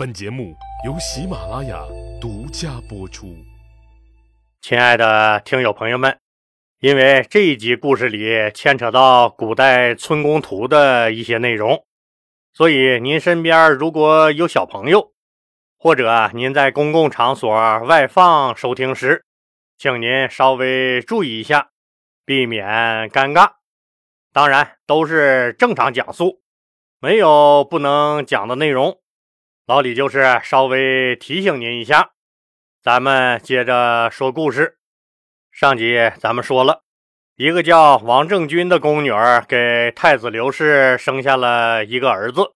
本节目由喜马拉雅独家播出。亲爱的听友朋友们，因为这一集故事里牵扯到古代村公图的一些内容，所以您身边如果有小朋友，或者您在公共场所外放收听时，请您稍微注意一下，避免尴尬。当然，都是正常讲述，没有不能讲的内容。老李就是稍微提醒您一下，咱们接着说故事。上集咱们说了一个叫王政君的宫女儿给太子刘氏生下了一个儿子，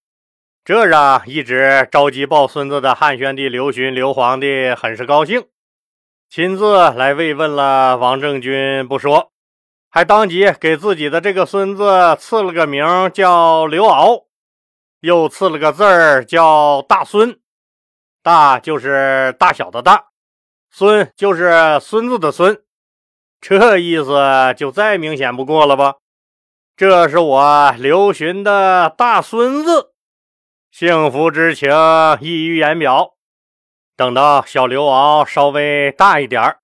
这让一直着急抱孙子的汉宣帝刘询刘皇帝很是高兴，亲自来慰问了王政君不说，还当即给自己的这个孙子赐了个名叫刘骜。又赐了个字儿叫大孙，大就是大小的大，孙就是孙子的孙，这意思就再明显不过了吧？这是我刘询的大孙子，幸福之情溢于言表。等到小刘敖稍微大一点儿，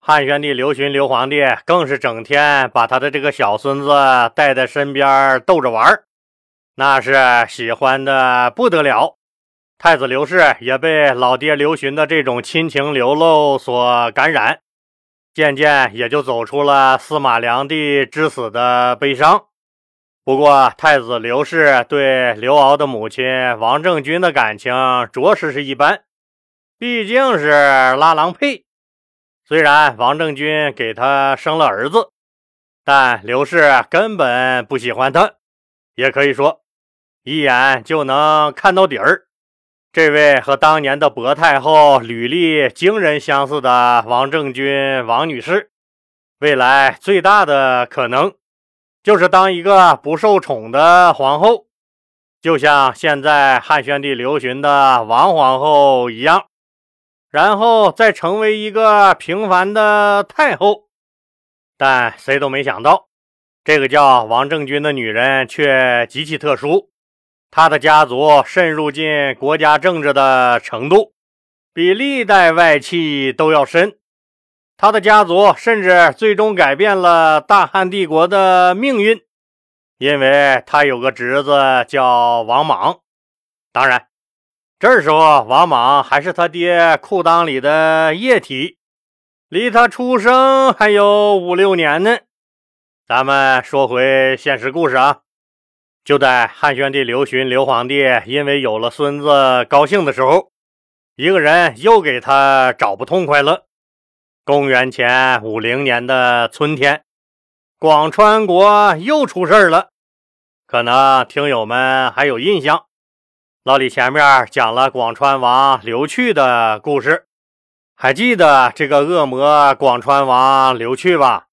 汉宣帝刘询刘皇帝更是整天把他的这个小孙子带在身边逗着玩儿。那是喜欢的不得了，太子刘氏也被老爹刘询的这种亲情流露所感染，渐渐也就走出了司马良娣之死的悲伤。不过，太子刘氏对刘骜的母亲王政君的感情着实是一般，毕竟是拉郎配。虽然王政君给他生了儿子，但刘氏根本不喜欢他，也可以说。一眼就能看到底儿，这位和当年的薄太后履历惊人相似的王政君王女士，未来最大的可能就是当一个不受宠的皇后，就像现在汉宣帝刘询的王皇后一样，然后再成为一个平凡的太后。但谁都没想到，这个叫王政君的女人却极其特殊。他的家族渗入进国家政治的程度，比历代外戚都要深。他的家族甚至最终改变了大汉帝国的命运，因为他有个侄子叫王莽。当然，这时候王莽还是他爹裤裆里的液体，离他出生还有五六年呢。咱们说回现实故事啊。就在汉宣帝刘询刘皇帝因为有了孙子高兴的时候，一个人又给他找不痛快了。公元前五零年的春天，广川国又出事了。可能听友们还有印象，老李前面讲了广川王刘去的故事，还记得这个恶魔广川王刘去吧？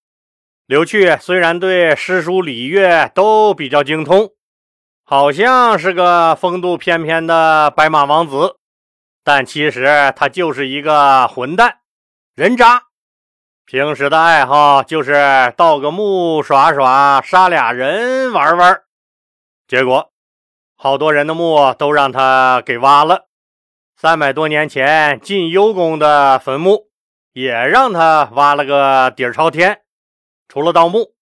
刘去虽然对诗书礼乐都比较精通。好像是个风度翩翩的白马王子，但其实他就是一个混蛋、人渣。平时的爱好就是盗个墓耍耍，杀俩人玩玩。结果，好多人的墓都让他给挖了。三百多年前晋幽公的坟墓也让他挖了个底儿朝天。除了盗墓，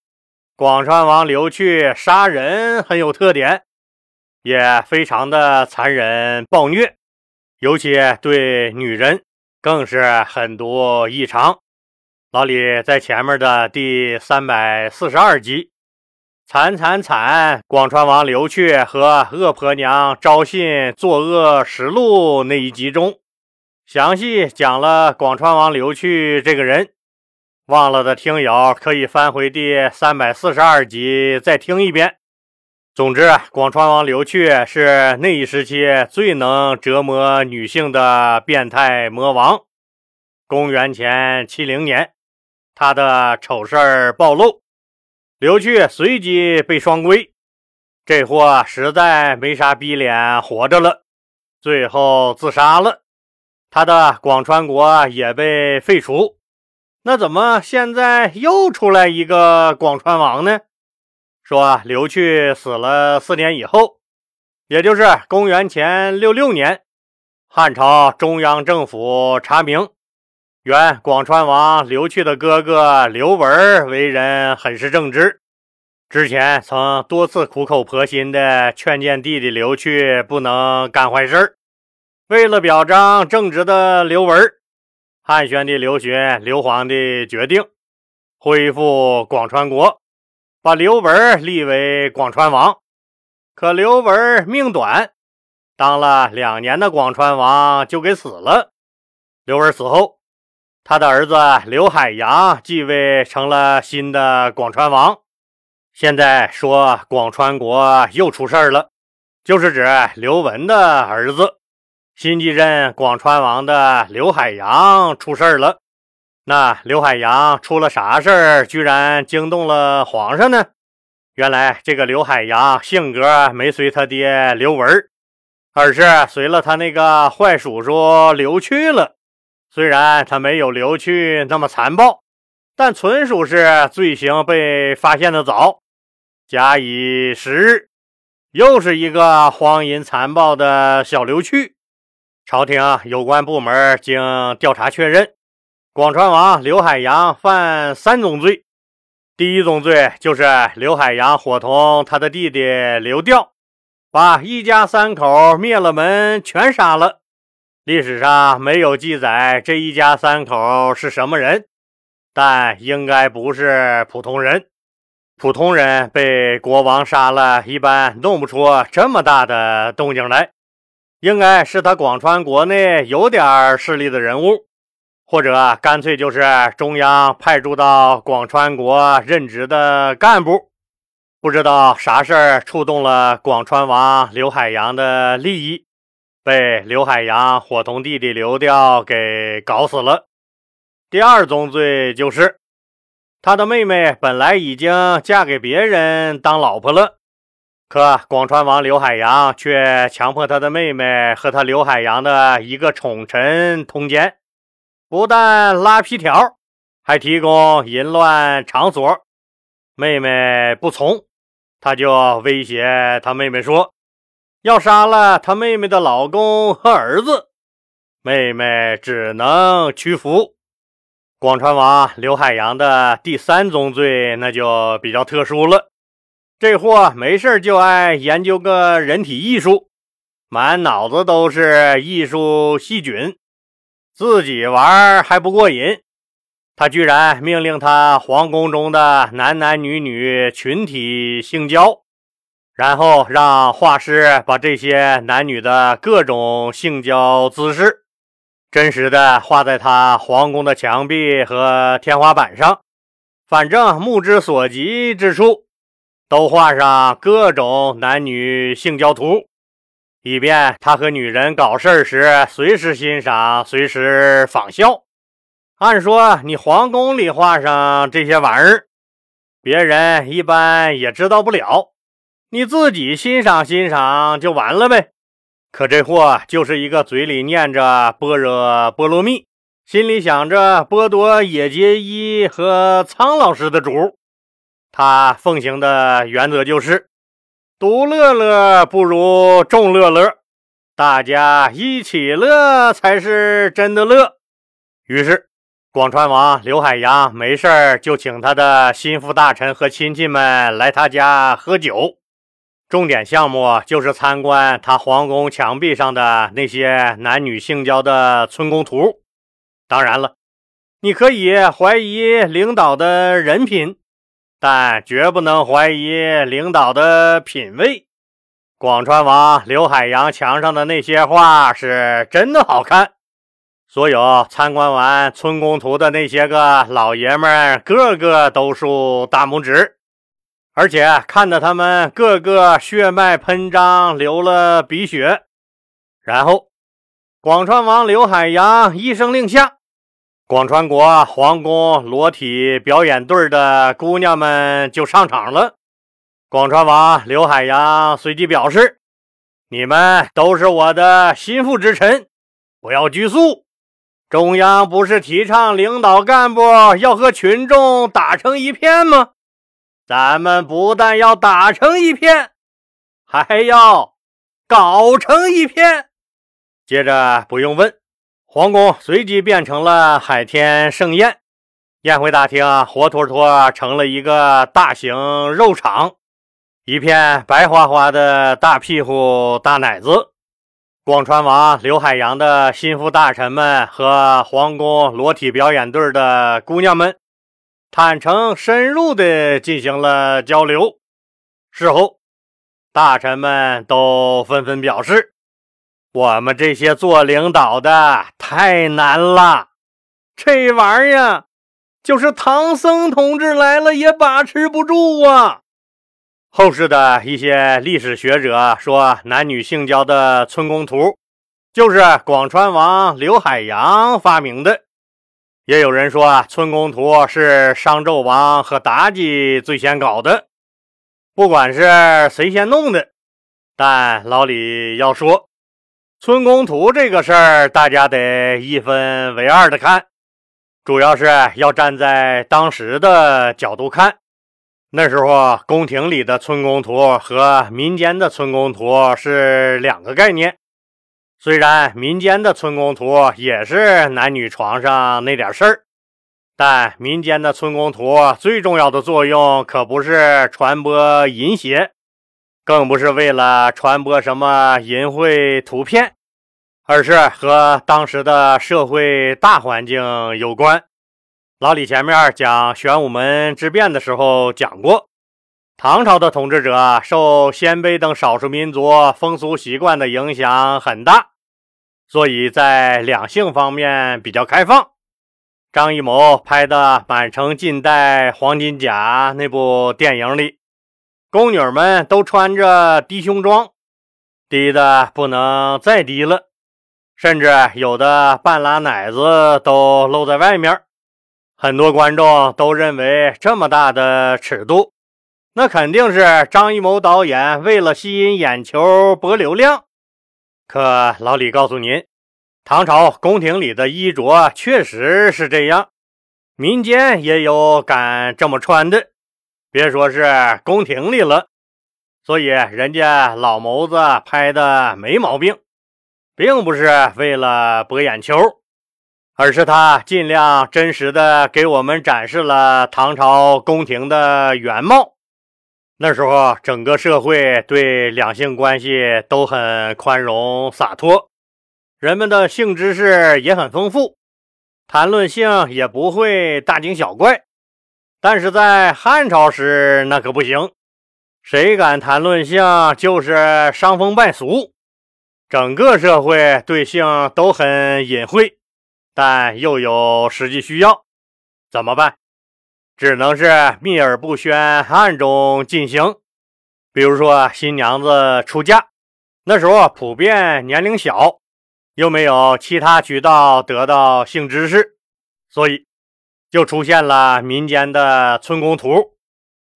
广川王刘去杀人很有特点。也非常的残忍暴虐，尤其对女人更是狠毒异常。老李在前面的第三百四十二集“惨惨惨”广川王刘去和恶婆娘招信作恶实录那一集中，详细讲了广川王刘去这个人。忘了的听友可以翻回第三百四十二集再听一遍。总之，广川王刘去是那一时期最能折磨女性的变态魔王。公元前七零年，他的丑事儿暴露，刘去随即被双规。这货实在没啥逼脸活着了，最后自杀了。他的广川国也被废除。那怎么现在又出来一个广川王呢？说刘去死了四年以后，也就是公元前六六年，汉朝中央政府查明，原广川王刘去的哥哥刘文为人很是正直，之前曾多次苦口婆心的劝谏弟弟刘去不能干坏事为了表彰正直的刘文，汉宣帝刘询、刘皇帝决定恢复广川国，把刘文立为广川王。可刘文命短。当了两年的广川王就给死了。刘文死后，他的儿子刘海洋继位成了新的广川王。现在说广川国又出事儿了，就是指刘文的儿子新继任广川王的刘海洋出事儿了。那刘海洋出了啥事儿，居然惊动了皇上呢？原来这个刘海洋性格没随他爹刘文。而是随了他那个坏叔叔刘去了。虽然他没有刘去那么残暴，但纯属是罪行被发现的早。假以时日，又是一个荒淫残暴的小刘去。朝廷有关部门经调查确认，广川王刘海洋犯三种罪。第一宗罪就是刘海洋伙同他的弟弟刘调。把一家三口灭了门，全杀了。历史上没有记载这一家三口是什么人，但应该不是普通人。普通人被国王杀了，一般弄不出这么大的动静来。应该是他广川国内有点势力的人物，或者干脆就是中央派驻到广川国任职的干部。不知道啥事儿触动了广川王刘海洋的利益，被刘海洋伙同弟弟刘调给搞死了。第二宗罪就是他的妹妹本来已经嫁给别人当老婆了，可广川王刘海洋却强迫他的妹妹和他刘海洋的一个宠臣通奸，不但拉皮条，还提供淫乱场所。妹妹不从。他就威胁他妹妹说：“要杀了他妹妹的老公和儿子。”妹妹只能屈服。广川王刘海洋的第三宗罪那就比较特殊了，这货没事就爱研究个人体艺术，满脑子都是艺术细菌，自己玩还不过瘾。他居然命令他皇宫中的男男女女群体性交，然后让画师把这些男女的各种性交姿势真实的画在他皇宫的墙壁和天花板上，反正目之所及之处都画上各种男女性交图，以便他和女人搞事时随时欣赏，随时仿效。按说你皇宫里画上这些玩意儿，别人一般也知道不了，你自己欣赏欣赏就完了呗。可这货就是一个嘴里念着般若波罗蜜，心里想着剥夺野结衣和苍老师的主。他奉行的原则就是独乐乐不如众乐乐，大家一起乐才是真的乐。于是。广川王刘海洋没事就请他的心腹大臣和亲戚们来他家喝酒，重点项目就是参观他皇宫墙壁上的那些男女性交的村宫图。当然了，你可以怀疑领导的人品，但绝不能怀疑领导的品味。广川王刘海洋墙上的那些画是真的好看。所有参观完村宫图的那些个老爷们，个个都竖大拇指，而且看得他们个个血脉喷张，流了鼻血。然后，广川王刘海洋一声令下，广川国皇宫裸体表演队的姑娘们就上场了。广川王刘海洋随即表示：“你们都是我的心腹之臣，不要拘束。”中央不是提倡领导干部要和群众打成一片吗？咱们不但要打成一片，还要搞成一片。接着不用问，皇宫随即变成了海天盛宴，宴会大厅活脱脱成了一个大型肉场，一片白花花的大屁股大奶子。广川王刘海洋的心腹大臣们和皇宫裸体表演队的姑娘们，坦诚深入地进行了交流。事后，大臣们都纷纷表示：“我们这些做领导的太难了，这玩意儿就是唐僧同志来了也把持不住啊。”后世的一些历史学者说，男女性交的村宫图就是广川王刘海洋发明的。也有人说啊，村宫图是商纣王和妲己最先搞的。不管是谁先弄的，但老李要说，村宫图这个事儿，大家得一分为二的看，主要是要站在当时的角度看。那时候，宫廷里的村宫图和民间的村宫图是两个概念。虽然民间的村宫图也是男女床上那点事儿，但民间的村宫图最重要的作用可不是传播淫邪，更不是为了传播什么淫秽图片，而是和当时的社会大环境有关。老李前面讲玄武门之变的时候讲过，唐朝的统治者受鲜卑等少数民族风俗习惯的影响很大，所以在两性方面比较开放。张艺谋拍的《满城尽带黄金甲》那部电影里，宫女们都穿着低胸装，低的不能再低了，甚至有的半拉奶子都露在外面。很多观众都认为这么大的尺度，那肯定是张艺谋导演为了吸引眼球博流量。可老李告诉您，唐朝宫廷里的衣着确实是这样，民间也有敢这么穿的，别说是宫廷里了。所以人家老谋子拍的没毛病，并不是为了博眼球。而是他尽量真实的给我们展示了唐朝宫廷的原貌。那时候，整个社会对两性关系都很宽容洒脱，人们的性知识也很丰富，谈论性也不会大惊小怪。但是在汉朝时，那可不行，谁敢谈论性就是伤风败俗，整个社会对性都很隐晦。但又有实际需要，怎么办？只能是秘而不宣，暗中进行。比如说新娘子出嫁，那时候普遍年龄小，又没有其他渠道得到性知识，所以就出现了民间的村宫图。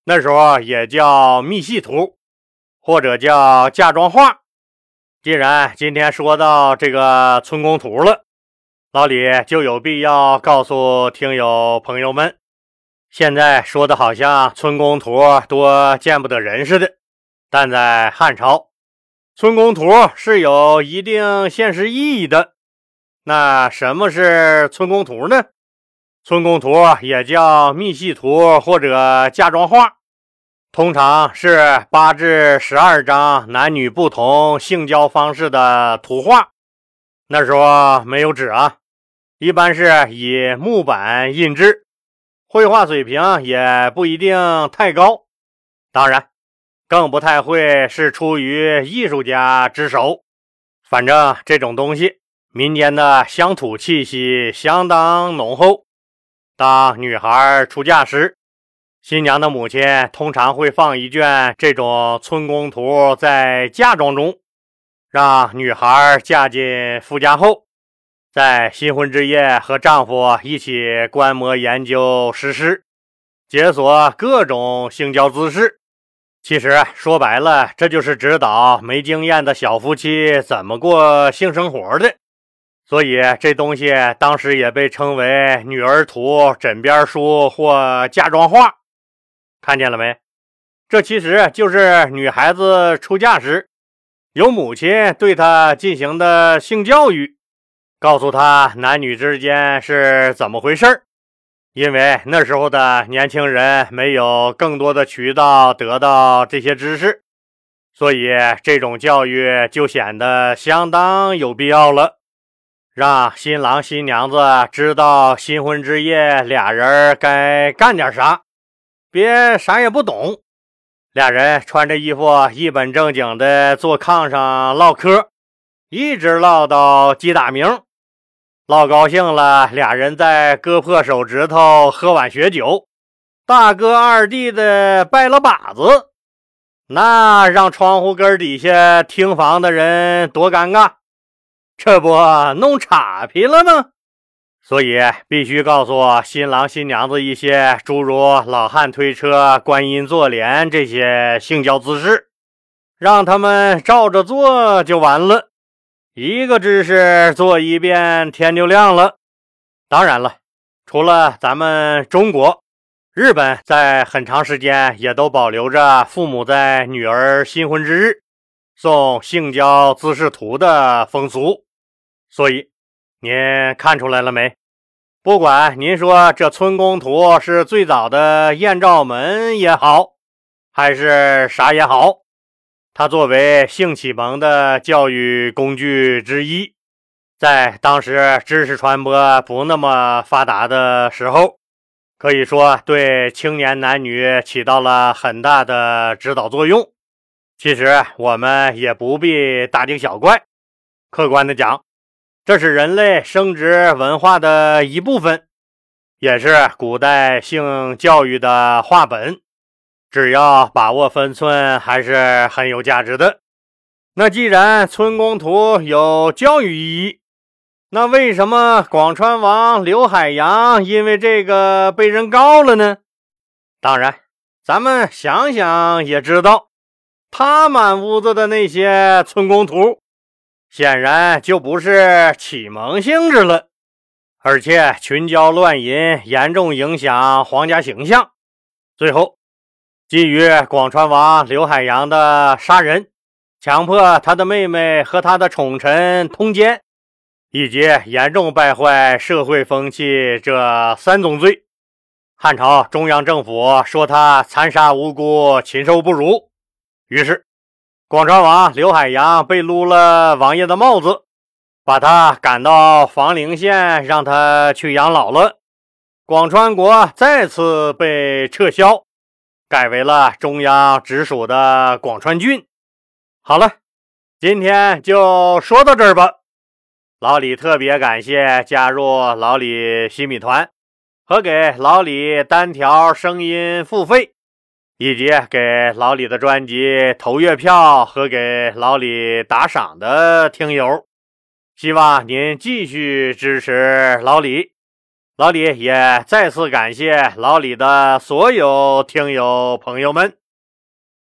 那时候也叫密戏图，或者叫嫁妆画。既然今天说到这个村宫图了。老李就有必要告诉听友朋友们，现在说的好像村宫图多见不得人似的，但在汉朝，村宫图是有一定现实意义的。那什么是村宫图呢？村宫图也叫密戏图或者嫁妆画，通常是八至十二张男女不同性交方式的图画。那时候没有纸啊。一般是以木板印制，绘画水平也不一定太高，当然，更不太会是出于艺术家之手。反正这种东西，民间的乡土气息相当浓厚。当女孩出嫁时，新娘的母亲通常会放一卷这种村宫图在嫁妆中，让女孩嫁进夫家后。在新婚之夜，和丈夫一起观摩研究实施，解锁各种性交姿势。其实说白了，这就是指导没经验的小夫妻怎么过性生活的。所以这东西当时也被称为女儿图、枕边书或嫁妆画。看见了没？这其实就是女孩子出嫁时。由母亲对她进行的性教育，告诉他男女之间是怎么回事。因为那时候的年轻人没有更多的渠道得到这些知识，所以这种教育就显得相当有必要了。让新郎新娘子知道新婚之夜俩人该干点啥，别啥也不懂。俩人穿着衣服，一本正经的坐炕上唠嗑，一直唠到鸡打鸣。唠高兴了，俩人再割破手指头，喝碗血酒，大哥二弟的拜了把子，那让窗户根底下听房的人多尴尬，这不弄岔劈了吗？所以必须告诉新郎新娘子一些诸如老汉推车、观音坐莲这些性交姿势，让他们照着做就完了。一个姿势做一遍，天就亮了。当然了，除了咱们中国，日本在很长时间也都保留着父母在女儿新婚之日送性交姿势图的风俗。所以，您看出来了没？不管您说这村公图是最早的艳照门也好，还是啥也好。它作为性启蒙的教育工具之一，在当时知识传播不那么发达的时候，可以说对青年男女起到了很大的指导作用。其实我们也不必大惊小怪，客观的讲，这是人类生殖文化的一部分，也是古代性教育的话本。只要把握分寸，还是很有价值的。那既然村公图有教育意义，那为什么广川王刘海洋因为这个被人告了呢？当然，咱们想想也知道，他满屋子的那些村公图，显然就不是启蒙性质了，而且群交乱淫，严重影响皇家形象。最后。基于广川王刘海洋的杀人、强迫他的妹妹和他的宠臣通奸，以及严重败坏社会风气这三宗罪，汉朝中央政府说他残杀无辜、禽兽不如。于是，广川王刘海洋被撸了王爷的帽子，把他赶到房陵县，让他去养老了。广川国再次被撤销。改为了中央直属的广川郡。好了，今天就说到这儿吧。老李特别感谢加入老李新米团和给老李单条声音付费，以及给老李的专辑投月票和给老李打赏的听友。希望您继续支持老李。老李也再次感谢老李的所有听友朋友们。